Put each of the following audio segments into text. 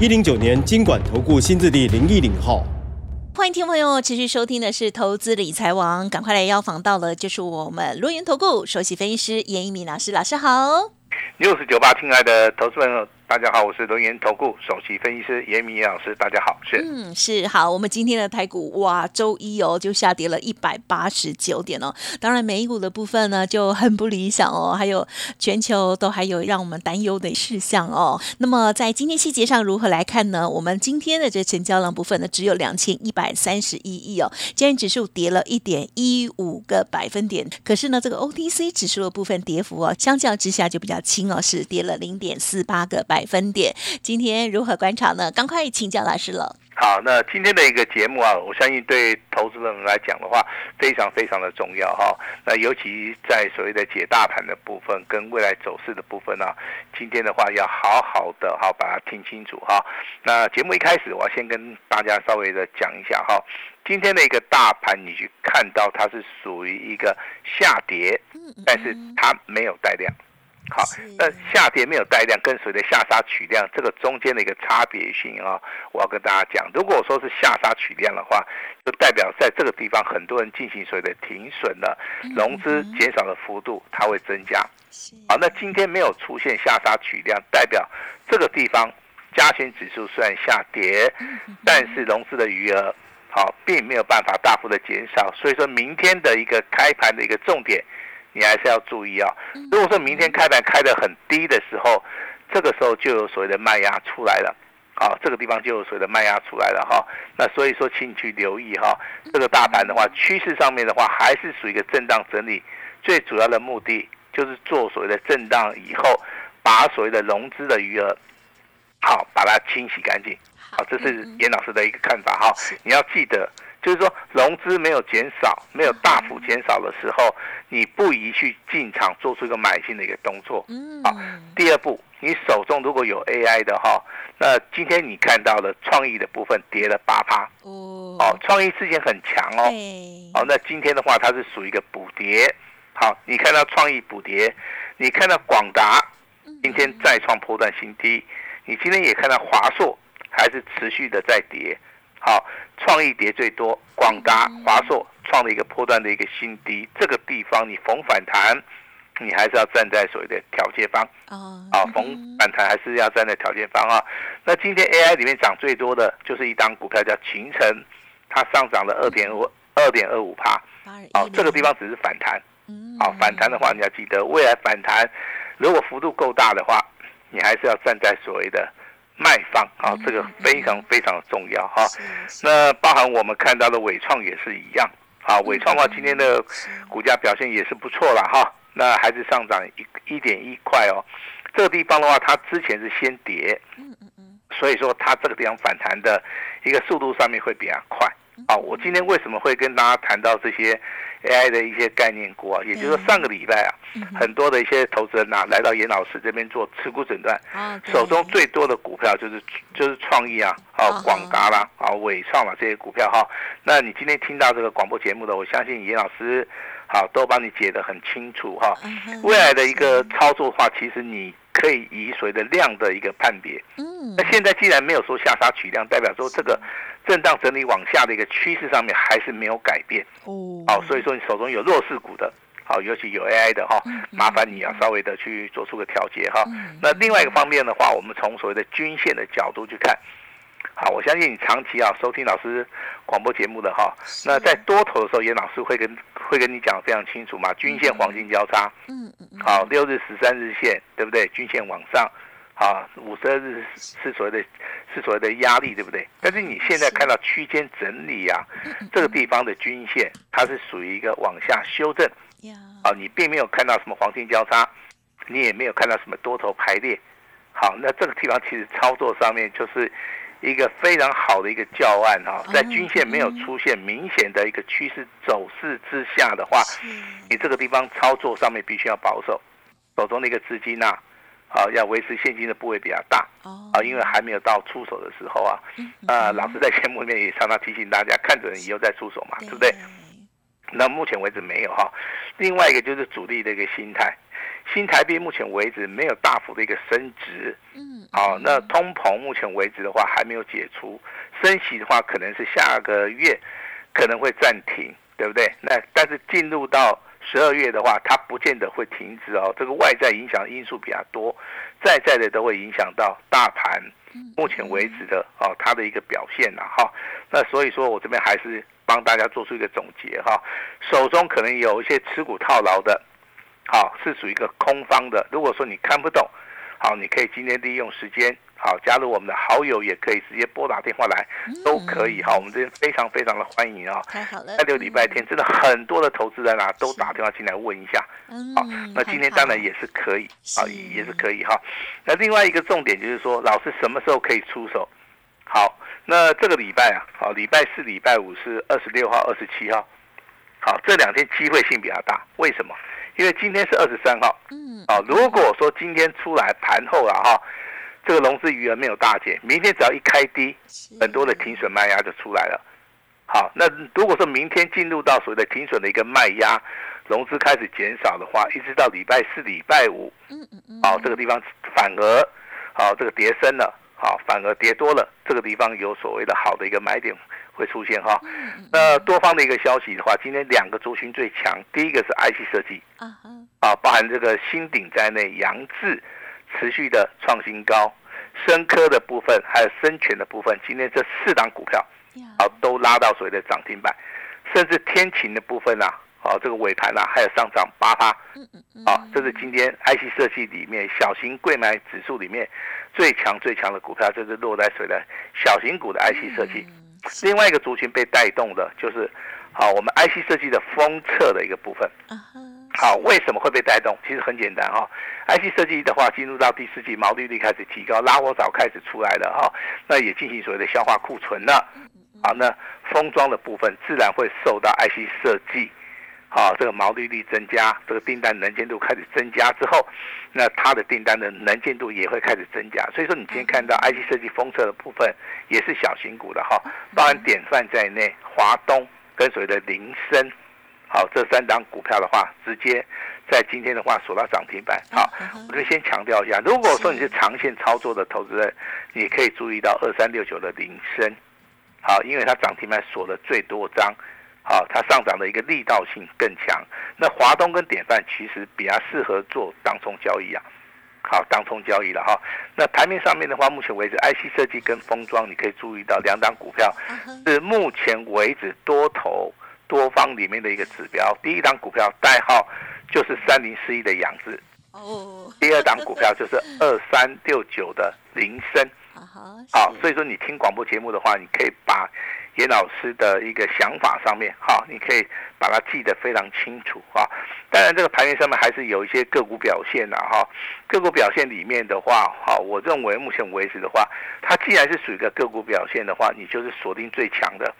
一零九年金管投顾新字第零一零号。欢迎听众朋友持续收听的是投资理财王，赶快来邀访到了，就是我们罗源投顾首席分析师严一鸣老师，老师好。六十九八，亲爱的投资朋友。大家好，我是轮研投顾首席分析师严明老师。大家好，是嗯是好。我们今天的台股哇，周一哦就下跌了一百八十九点哦。当然美股的部分呢就很不理想哦，还有全球都还有让我们担忧的事项哦。那么在今天细节上如何来看呢？我们今天的这成交量部分呢只有两千一百三十一亿哦，今天指数跌了一点一五个百分点。可是呢这个 OTC 指数的部分跌幅哦，相较之下就比较轻哦，是跌了零点四八个百。百分点，今天如何观察呢？赶快请教老师了。好，那今天的一个节目啊，我相信对投资人来讲的话，非常非常的重要哈。那尤其在所谓的解大盘的部分跟未来走势的部分呢，今天的话要好好的哈把它听清楚哈。那节目一开始，我要先跟大家稍微的讲一下哈，今天的一个大盘，你去看到它是属于一个下跌，但是它没有带量。好，那下跌没有带量，跟随着下杀取量，这个中间的一个差别性啊，我要跟大家讲。如果说是下杀取量的话，就代表在这个地方很多人进行所谓的停损了，融资减少的幅度它会增加。好，那今天没有出现下杀取量，代表这个地方加权指数虽然下跌，但是融资的余额好并没有办法大幅的减少，所以说明天的一个开盘的一个重点。你还是要注意啊！如果说明天开盘开得很低的时候，这个时候就有所谓的卖压出来了，好，这个地方就有所谓的卖压出来了哈。那所以说，请你去留意哈，这个大盘的话，趋势上面的话，还是属于一个震荡整理，最主要的目的就是做所谓的震荡以后，把所谓的融资的余额，好，把它清洗干净。好，这是严老师的一个看法哈。你要记得。就是说，融资没有减少，没有大幅减少的时候，你不宜去进场做出一个买进的一个动作。嗯，好。第二步，你手中如果有 AI 的哈，那今天你看到了创意的部分跌了八趴。哦，哦，创意之前很强哦。哦，那今天的话，它是属于一个补跌。好，你看到创意补跌，你看到广达今天再创破断新低，你今天也看到华硕还是持续的在跌。好，创意跌最多，广达、华硕创了一个波段的一个新低，这个地方你逢反弹，你还是要站在所谓的调节方哦。啊，逢反弹还是要站在调节方啊。那今天 AI 里面涨最多的就是一张股票叫秦城，它上涨了二点五二点二五帕。哦，这个地方只是反弹。好，反弹的话你要记得，未来反弹如果幅度够大的话，你还是要站在所谓的。卖方啊，这个非常非常的重要哈。那包含我们看到的伟创也是一样啊。伟创的话，今天的股价表现也是不错了哈。那还是上涨一一点一块哦。这个地方的话，它之前是先跌，嗯嗯嗯，所以说它这个地方反弹的一个速度上面会比较快。啊，我今天为什么会跟大家谈到这些 AI 的一些概念股啊？也就是说，上个礼拜啊，很多的一些投资人呐，来到严老师这边做持股诊断，手中最多的股票就是就是创意啊，啊广达啦，啊伟创啦这些股票哈。那你今天听到这个广播节目的，我相信严老师好都帮你解得很清楚哈。未来的一个操作的话，其实你可以以所谓的量的一个判别。嗯，那现在既然没有说下杀取量，代表说这个。震荡整理往下的一个趋势上面还是没有改变。哦，好，所以说你手中有弱势股的，好，尤其有 AI 的哈，麻烦你要稍微的去做出个调节哈。那另外一个方面的话，我们从所谓的均线的角度去看，好，我相信你长期啊收听老师广播节目的哈，那在多头的时候，严老师会跟会跟你讲非常清楚嘛，均线黄金交叉，嗯嗯，好，六日、十三日线，对不对？均线往上。啊，五十二日是所谓的，是所谓的压力，对不对？但是你现在看到区间整理啊，这个地方的均线它是属于一个往下修正，啊，你并没有看到什么黄金交叉，你也没有看到什么多头排列，好，那这个地方其实操作上面就是一个非常好的一个教案哈，在均线没有出现明显的一个趋势走势之下的话，你这个地方操作上面必须要保守，手中的一个资金呐，啊，要维持现金的部位比较大，啊，因为还没有到出手的时候啊，啊，老师在节目里面也常常提醒大家，看准以后再出手嘛，对不对？那目前为止没有哈，另外一个就是主力的一个心态，新台币目前为止没有大幅的一个升值，嗯，好，那通膨目前为止的话还没有解除，升息的话可能是下个月可能会暂停，对不对？那但是进入到十二月的话，它不见得会停止哦，这个外在影响因素比较多，在在的都会影响到大盘目前为止的哦它的一个表现呐哈，那所以说我这边还是。帮大家做出一个总结哈，手中可能有一些持股套牢的，好是属于一个空方的。如果说你看不懂，好，你可以今天利用时间，好加入我们的好友，也可以直接拨打电话来，都可以哈。我们这边非常非常的欢迎啊！太好了，在六礼拜天真的很多的投资人啊，都打电话进来问一下，好，那今天当然也是可以，啊，也是可以哈。那另外一个重点就是说，老师什么时候可以出手？好。那这个礼拜啊，好，礼拜四、礼拜五是二十六号、二十七号，好，这两天机会性比较大。为什么？因为今天是二十三号，嗯，啊，如果说今天出来盘后了哈，这个融资余额没有大减，明天只要一开低，很多的停损卖压就出来了。好，那如果说明天进入到所谓的停损的一个卖压，融资开始减少的话，一直到礼拜四、礼拜五，嗯嗯嗯，好，这个地方反而，好，这个跌升了。好，反而跌多了，这个地方有所谓的好的一个买点会出现哈。那多方的一个消息的话，今天两个族群最强，第一个是 IC 设计，啊，包含这个新鼎在内，杨志持续的创新高，深科的部分还有深全的部分，今天这四档股票，啊，都拉到所谓的涨停板，甚至天晴的部分啊。哦，这个尾盘啊，还有上涨八趴，嗯嗯嗯，啊，这是今天 IC 设计里面小型贵买指数里面最强最强的股票，就是落在谁的小型股的 IC 设计。另外一个族群被带动的，就是好我们 IC 设计的封测的一个部分。好，为什么会被带动？其实很简单哈，IC 设计的话，进入到第四季，毛利率开始提高，拉货早开始出来了哈，那也进行所谓的消化库存了。好，那封装的部分自然会受到 IC 设计。好，这个毛利率增加，这个订单能见度开始增加之后，那它的订单的能见度也会开始增加。所以说，你今天看到 IC 设计封测的部分也是小型股的哈，包含典范在内，华东跟所谓的林森，好，这三档股票的话，直接在今天的话锁到涨停板。好，我就先强调一下，如果说你是长线操作的投资人，你可以注意到二三六九的铃声，好，因为它涨停板锁了最多张。好，它上涨的一个力道性更强。那华东跟典范其实比较适合做当冲交易啊。好，当冲交易了哈。那台面上面的话，目前为止，IC 设计跟封装，你可以注意到两档股票是目前为止多头多方里面的一个指标。第一档股票代号就是三零四一的养殖。哦。第二档股票就是 二三六九的林森。好，所以说你听广播节目的话，你可以把。严老师的一个想法上面，哈，你可以把它记得非常清楚啊。当然，这个盘面上面还是有一些个股表现的哈。个股表现里面的话，哈，我认为目前为止的话，它既然是属于一个个股表现的话，你就是锁定最强的，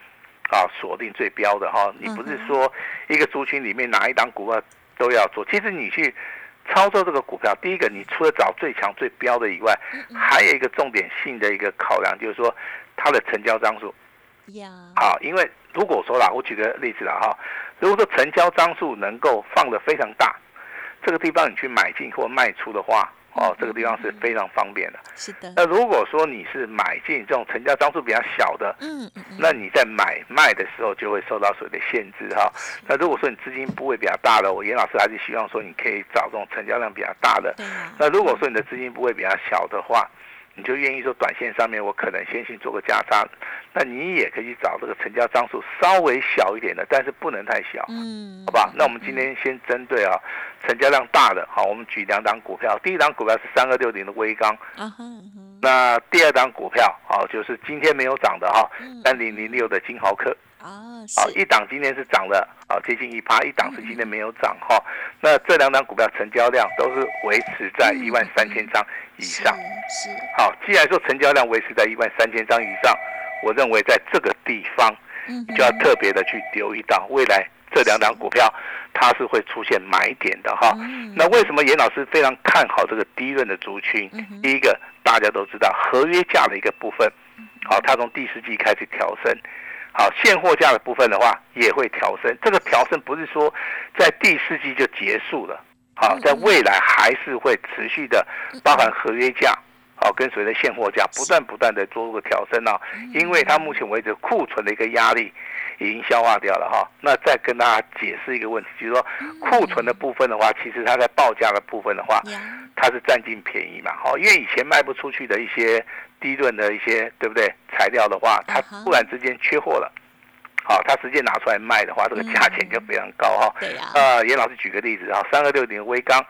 啊，锁定最标的哈。你不是说一个族群里面哪一档股票都要做。其实你去操作这个股票，第一个，你除了找最强最标的以外，还有一个重点性的一个考量，就是说它的成交张数。好，因为如果说啦，我举个例子啦哈，如果说成交张数能够放的非常大，这个地方你去买进或卖出的话，哦，这个地方是非常方便的。是的。那如果说你是买进这种成交张数比较小的，嗯嗯那你在买卖的时候就会受到所谓的限制哈。那如果说你资金部位比较大的，我严老师还是希望说你可以找这种成交量比较大的。那如果说你的资金部位比较小的话，你就愿意说短线上面我可能先行做个加仓，那你也可以找这个成交张数稍微小一点的，但是不能太小，嗯，好吧？那我们今天先针对啊成交量大的，好，我们举两档股票，第一档股票是三二六零的微钢，啊那第二档股票好就是今天没有涨的哈，三零零六的金豪科。啊，好，一档今天是涨了，啊，接近一趴，一档是今天没有涨哈。那这两档股票成交量都是维持在一万三千张以上。是好，既然说成交量维持在一万三千张以上，我认为在这个地方嗯就要特别的去留意到未来这两档股票它是会出现买点的哈。嗯那为什么严老师非常看好这个低润的族群？嗯第一个大家都知道合约价的一个部分，好，它从第四季开始调升。好，现货价的部分的话也会调升。这个调升不是说在第四季就结束了，好，在未来还是会持续的，包含合约价，好，跟随着现货价不断不断的做个调升啊。因为它目前为止库存的一个压力已经消化掉了哈。那再跟大家解释一个问题，就是说库存的部分的话，其实它在报价的部分的话，它是占尽便宜嘛，哈，因为以前卖不出去的一些低润的一些，对不对？材料的话，它突然之间缺货了，好，它直接拿出来卖的话，这个价钱就非常高哈。对呀，呃，严老师举个例子啊，三二六零微钢，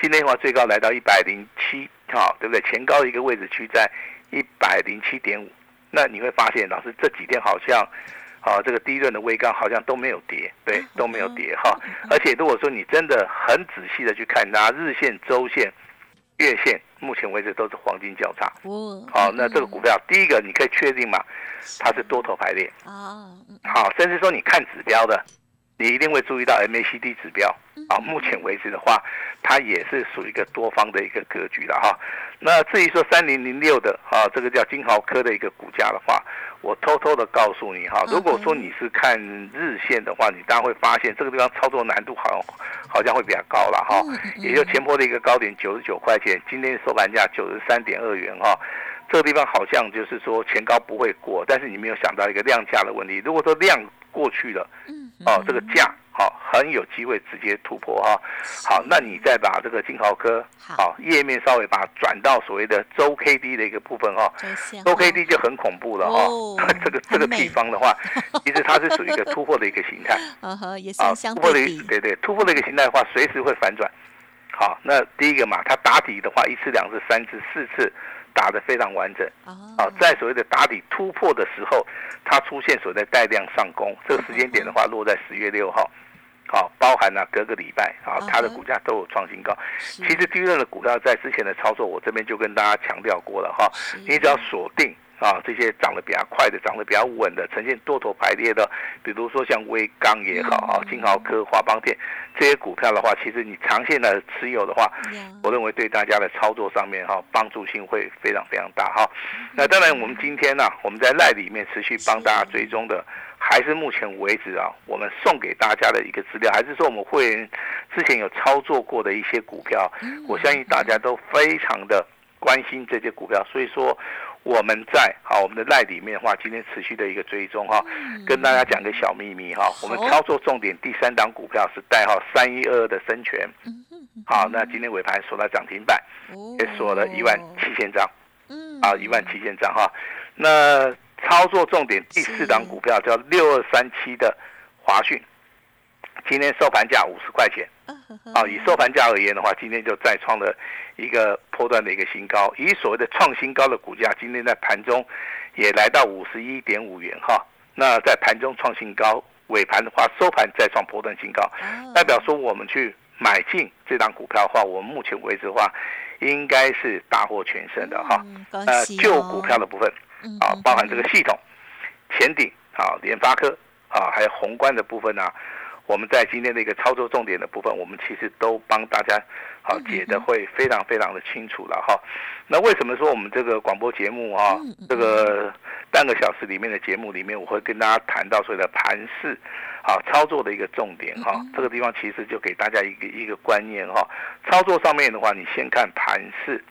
今天的话最高来到一百零七，哈，对不对？前高的一个位置区在一百零七点五，那你会发现，老师这几天好像。啊，这个低润的微钢好像都没有跌，对，都没有跌哈。而且如果说你真的很仔细的去看它日线、周线、月线，目前为止都是黄金交叉。哦，好，那这个股票，第一个你可以确定嘛，它是多头排列。啊，嗯好，甚至说你看指标的，你一定会注意到 MACD 指标。啊，目前为止的话，它也是属于一个多方的一个格局了哈。那至于说三零零六的啊，这个叫金豪科的一个股价的话，我偷偷的告诉你哈，如果说你是看日线的话，你当然会发现这个地方操作难度好像好像会比较高了哈。也就前波的一个高点九十九块钱，今天收盘价九十三点二元哈。这个地方好像就是说前高不会过，但是你没有想到一个量价的问题。如果说量过去了，嗯，哦，这个价好、很有机会直接突破哈、好，那你再把这个金豪科好。好、页面稍微把它转到所谓的周 K D 的一个部分哈、周线周 K D 就很恐怖了哈、哦 这个这个地方的话，其实它是属于一个突破的一个形态。啊是，相突破的对对突破的一个形态的话，随时会反转。好，那第一个嘛，它打底的话，一次、两次、三次、四次打得非常完整。啊啊，在所谓的打底突破的时候，它出现所谓的带量上攻，这个时间点的话，落在十月六号。好，包含了隔个礼拜啊，它的股价都有创新高。是其实低润的股票在之前的操作，我这边就跟大家强调过了哈。是你只要锁定啊这些涨得比较快的、涨得比较稳的、呈现多头排列的，比如说像微钢也好啊、金豪科、华邦电这些股票的话，其实你长线的持有的话，呀我认为对大家的操作上面哈帮助性会非常非常大哈。那当然，我们今天呢、我们在赖里面持续帮大家追踪的，还是目前为止啊，我们送给大家的一个资料，还是说我们会员之前有操作过的一些股票，我相信大家都非常的关心这些股票，所以说。我们在好我们的赖里面的话，今天持续的一个追踪哈，跟大家讲个小秘密哈，我们操作重点第三档股票是代号三一二的深全，好，那今天尾盘锁到涨停板，也锁了一万七千张，嗯。啊，一万七千张哈。那操作重点第四档股票叫六二三七的华讯，今天收盘价五十块钱，啊，以收盘价而言的话，今天就再创了一个波段的一个新高。以所谓的创新高的股价，今天在盘中也来到五十一点五元哈。那在盘中创新高，尾盘的话收盘再创波段新高，哦代表说我们去买进这档股票的话，我们目前为止的话，应该是大获全胜的哈。呃，旧哦股票的部分啊包含这个系统、前顶啊、联发科啊，还有宏观的部分啊，我们在今天的一个操作重点的部分，我们其实都帮大家好解的会非常非常的清楚了哈。那为什么说我们这个广播节目啊，这个半个小时里面的节目里面，我会跟大家谈到所谓的盘势啊操作的一个重点哈。这个地方其实就给大家一个一个观念哈。操作上面的话，你先看盘势。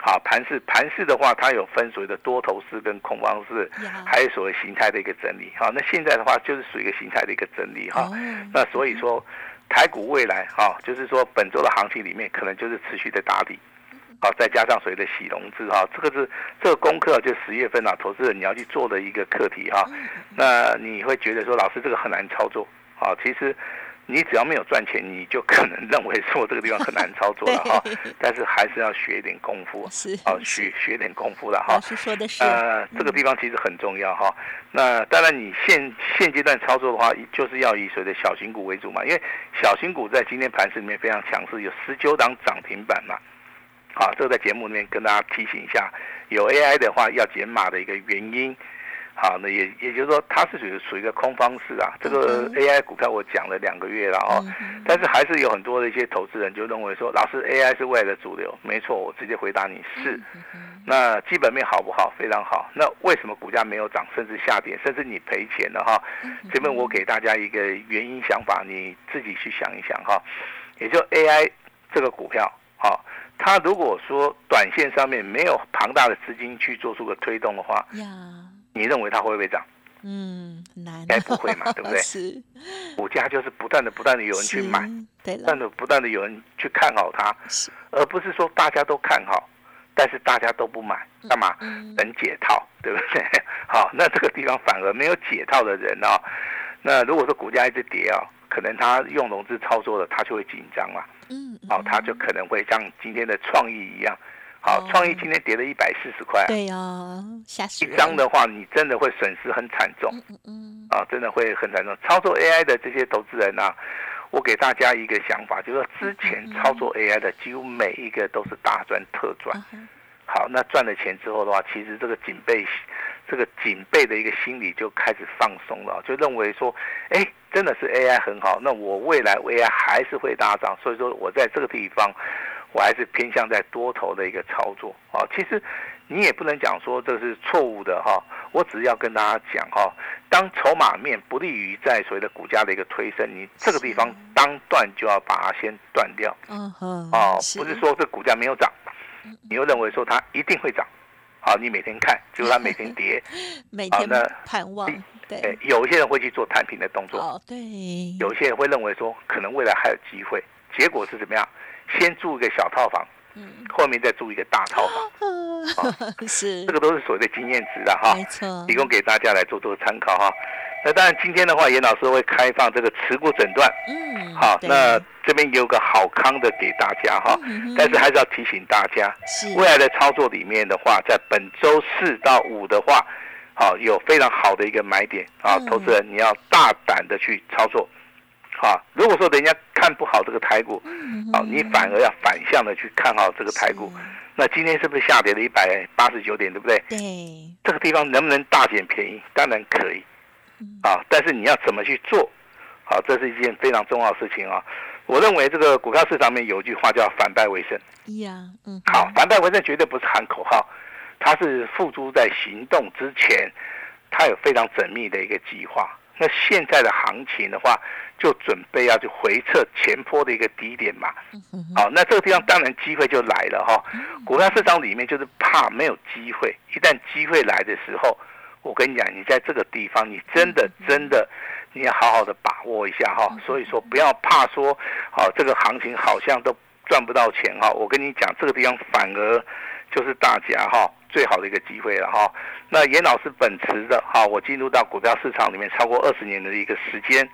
好，盘势盘势的话，它有分所谓的多头市跟空方式，呀还有所谓形态的一个整理。好，那现在的话就是属于一个形态的一个整理哈。哦那所以说，台股未来哈，就是说本周的行情里面可能就是持续的打底。好，再加上所谓的洗融资哈，这个是这个功课就十月份啊，投资人你要去做的一个课题哈。那你会觉得说，老师这个很难操作啊？其实你只要没有赚钱，你就可能认为说这个地方很难操作了 哈。但是还是要学一点功夫，是啊，学学点功夫了哈老。师说的是呃，这个地方其实很重要哈。那当然，你现现阶段操作的话，就是要以所谓的小型股为主嘛，因为小型股在今天盘市里面非常强势，有十九档涨停板嘛。好，这个在节目里面跟大家提醒一下，有 AI 的话要减码的一个原因。好，那也也就是说，它是属于属于一个空方式啊。这个 AI 股票我讲了两个月了哦，但是还是有很多的一些投资人就认为说，老师 AI 是未来的主流。没错，我直接回答你是。那基本面好不好？非常好。那为什么股价没有涨，甚至下跌，甚至你赔钱了哈？这边我给大家一个原因想法，你自己去想一想哈。也就 AI 这个股票，好，它如果说短线上面没有庞大的资金去做出个推动的话，你认为它会不会涨？嗯，难，应该不会嘛，对不对？是，股价就是不断的、不断的有人去买，对不断的、不断的有人去看好它，而不是说大家都看好，但是大家都不买，干嘛？等解套，对不对？好，那这个地方反而没有解套的人哦，那如果说股价一直跌哦，可能他用融资操作的，他就会紧张嘛，嗯，哦，他就可能会像今天的创意一样。好，创意今天跌了一百四十块，对呀，吓死一张的话，你真的会损失很惨重，嗯嗯，啊，真的会很惨重。操作 AI 的这些投资人啊，我给大家一个想法，就是说之前操作 AI 的几乎每一个都是大赚特赚。好，那赚了钱之后的话，其实这个警备，这个警备的一个心理就开始放松了，就认为说，哎，真的是 AI 很好，那我未来 AI 还是会大涨，所以说我在这个地方。我还是偏向在多头的一个操作。啊，其实你也不能讲说这是错误的哈，我只要跟大家讲哈，当筹码面不利于在所谓的股价的一个推升，你这个地方当断就要把它先断掉，嗯哼，哦，不是说这股价没有涨，你又认为说它一定会涨，好，你每天看，结果它每天跌，每天盼望，对，有一些人会去做探平的动作，哦，对，有些人会认为说可能未来还有机会，结果是怎么样？先住一个小套房，嗯，后面再住一个大套房，是。这个都是所谓的经验值的哈，没错，提供给大家来做做参考哈。那当然今天的话，严老师会开放这个持股诊断，嗯，好，那这边有个好康的给大家哈，但是还是要提醒大家，未来的操作里面的话，在本周四到五的话，好有非常好的一个买点啊，投资人你要大胆的去操作。好，如果说人家看不好这个台股，好，你反而要反向的去看好这个台股，那今天是不是下跌了一百八十九点，对不对？对，这个地方能不能大捡便宜？当然可以，啊，但是你要怎么去做？好，这是一件非常重要的事情啊。我认为这个股票市场面有一句话叫“反败为胜”。呀，嗯，好，反败为胜绝对不是喊口号，它是付诸在行动之前，它有非常缜密的一个计划。那现在的行情的话，就准备要去回撤前坡的一个低点嘛。好，那这个地方当然机会就来了哈。股票市场里面就是怕没有机会，一旦机会来的时候，我跟你讲，你在这个地方，你真的真的你要好好的把握一下哈。所以说不要怕说，好这个行情好像都赚不到钱哈。我跟你讲，这个地方反而就是大家哈。最好的一个机会了哈，那严老师本持的哈，我进入到股票市场里面超过二十年的一个时间，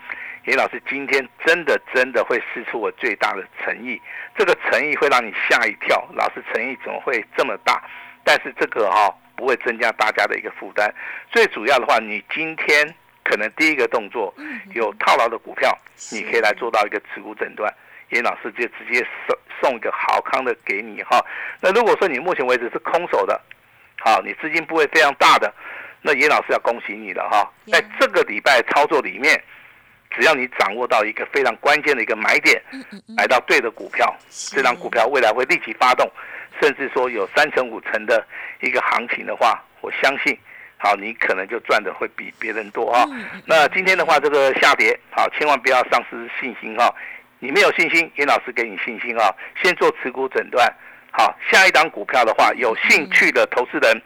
严老师今天真的真的会试出我最大的诚意，这个诚意会让你吓一跳，老师诚意怎么会这么大？但是这个哈不会增加大家的一个负担，最主要的话，你今天可能第一个动作有套牢的股票，你可以来做到一个持股诊断。严老师就直接送送一个好康的给你哈。那如果说你目前为止是空手的，好，你资金不会非常大的，那严老师要恭喜你了哈。在这个礼拜操作里面，只要你掌握到一个非常关键的一个买点，买到对的股票，这张股票未来会立即发动，甚至说有三成五成的一个行情的话，我相信，好，你可能就赚的会比别人多啊。那今天的话，这个下跌，好，千万不要丧失信心哈。你没有信心，严老师给你信心啊！先做持股诊断，好，下一档股票的话，有兴趣的投资人，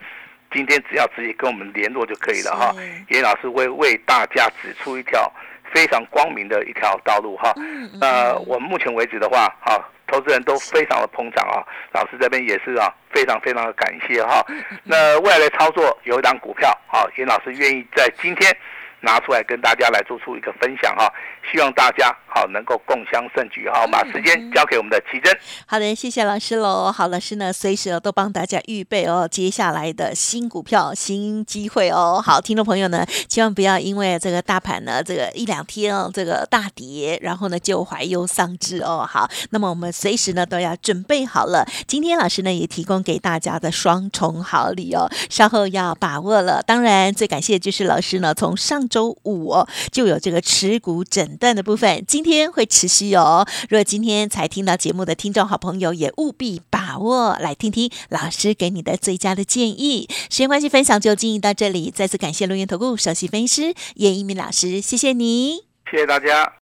今天只要直接跟我们联络就可以了哈。严老师会为大家指出一条非常光明的一条道路哈。呃我们目前为止的话，哈，投资人都非常的捧场啊，老师这边也是啊，非常非常的感谢哈。那未来的操作有一档股票，好，严老师愿意在今天。拿出来跟大家来做出一个分享哈。希望大家好能够共襄盛举哈。把时间交给我们的奇珍。好的，谢谢老师喽。好，老师呢随时都帮大家预备哦，接下来的新股票、新机会哦。好，听众朋友呢，千万不要因为这个大盘呢这个一两天哦这个大跌，然后呢就怀忧丧志哦。好，那么我们随时呢都要准备好了。今天老师呢也提供给大家的双重好礼哦，稍后要把握了。当然，最感谢就是老师呢从上周五哦就有这个持股诊断的部分，今天会持续哦。如果今天才听到节目的听众好朋友，也务必把握来听听老师给你的最佳的建议。时间关系，分享就进行到这里。再次感谢录音投顾首席分析师叶一鸣老师，谢谢你，谢谢大家。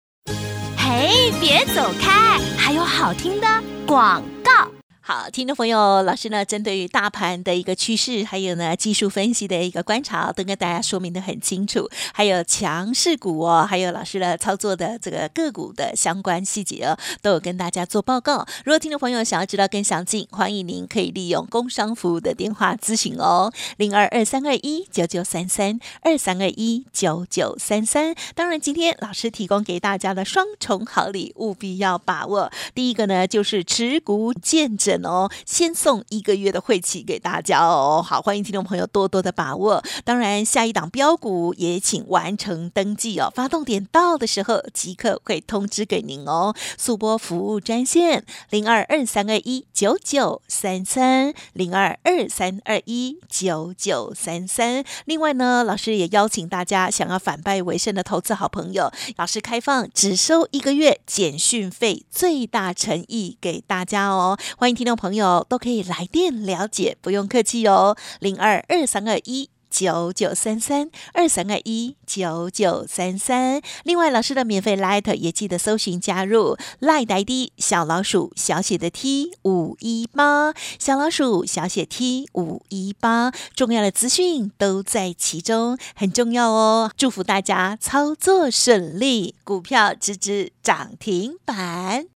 嘿，别走开，还有好听的广告。好，听众朋友，老师呢，针对于大盘的一个趋势，还有呢技术分析的一个观察，都跟大家说明的很清楚。还有强势股哦，还有老师的操作的这个个股的相关细节哦，都有跟大家做报告。如果听众朋友想要知道更详尽，欢迎您可以利用工商服务的电话咨询哦，零二二三二一九九三三二三二一九九三三。当然，今天老师提供给大家的双重好礼，务必要把握。第一个呢，就是持股见证。哦，先送一个月的会期给大家哦。好，欢迎听众朋友多多的把握。当然，下一档标股也请完成登记哦。发动点到的时候，即刻会通知给您哦。速播服务专线零二二三二一九九三三零二二三二一九九三三。另外呢，老师也邀请大家想要反败为胜的投资好朋友，老师开放只收一个月简讯费，最大诚意给大家哦。欢迎听。众朋友都可以来电了解，不用客气哦，零二二三二一九九三三二三二一九九三三。另外，老师的免费 Light 也记得搜寻加入 Light ID 小老鼠小写的 T 五一八，小老鼠小写 T 五一八，重要的资讯都在其中，很重要哦。祝福大家操作顺利，股票直直涨停板。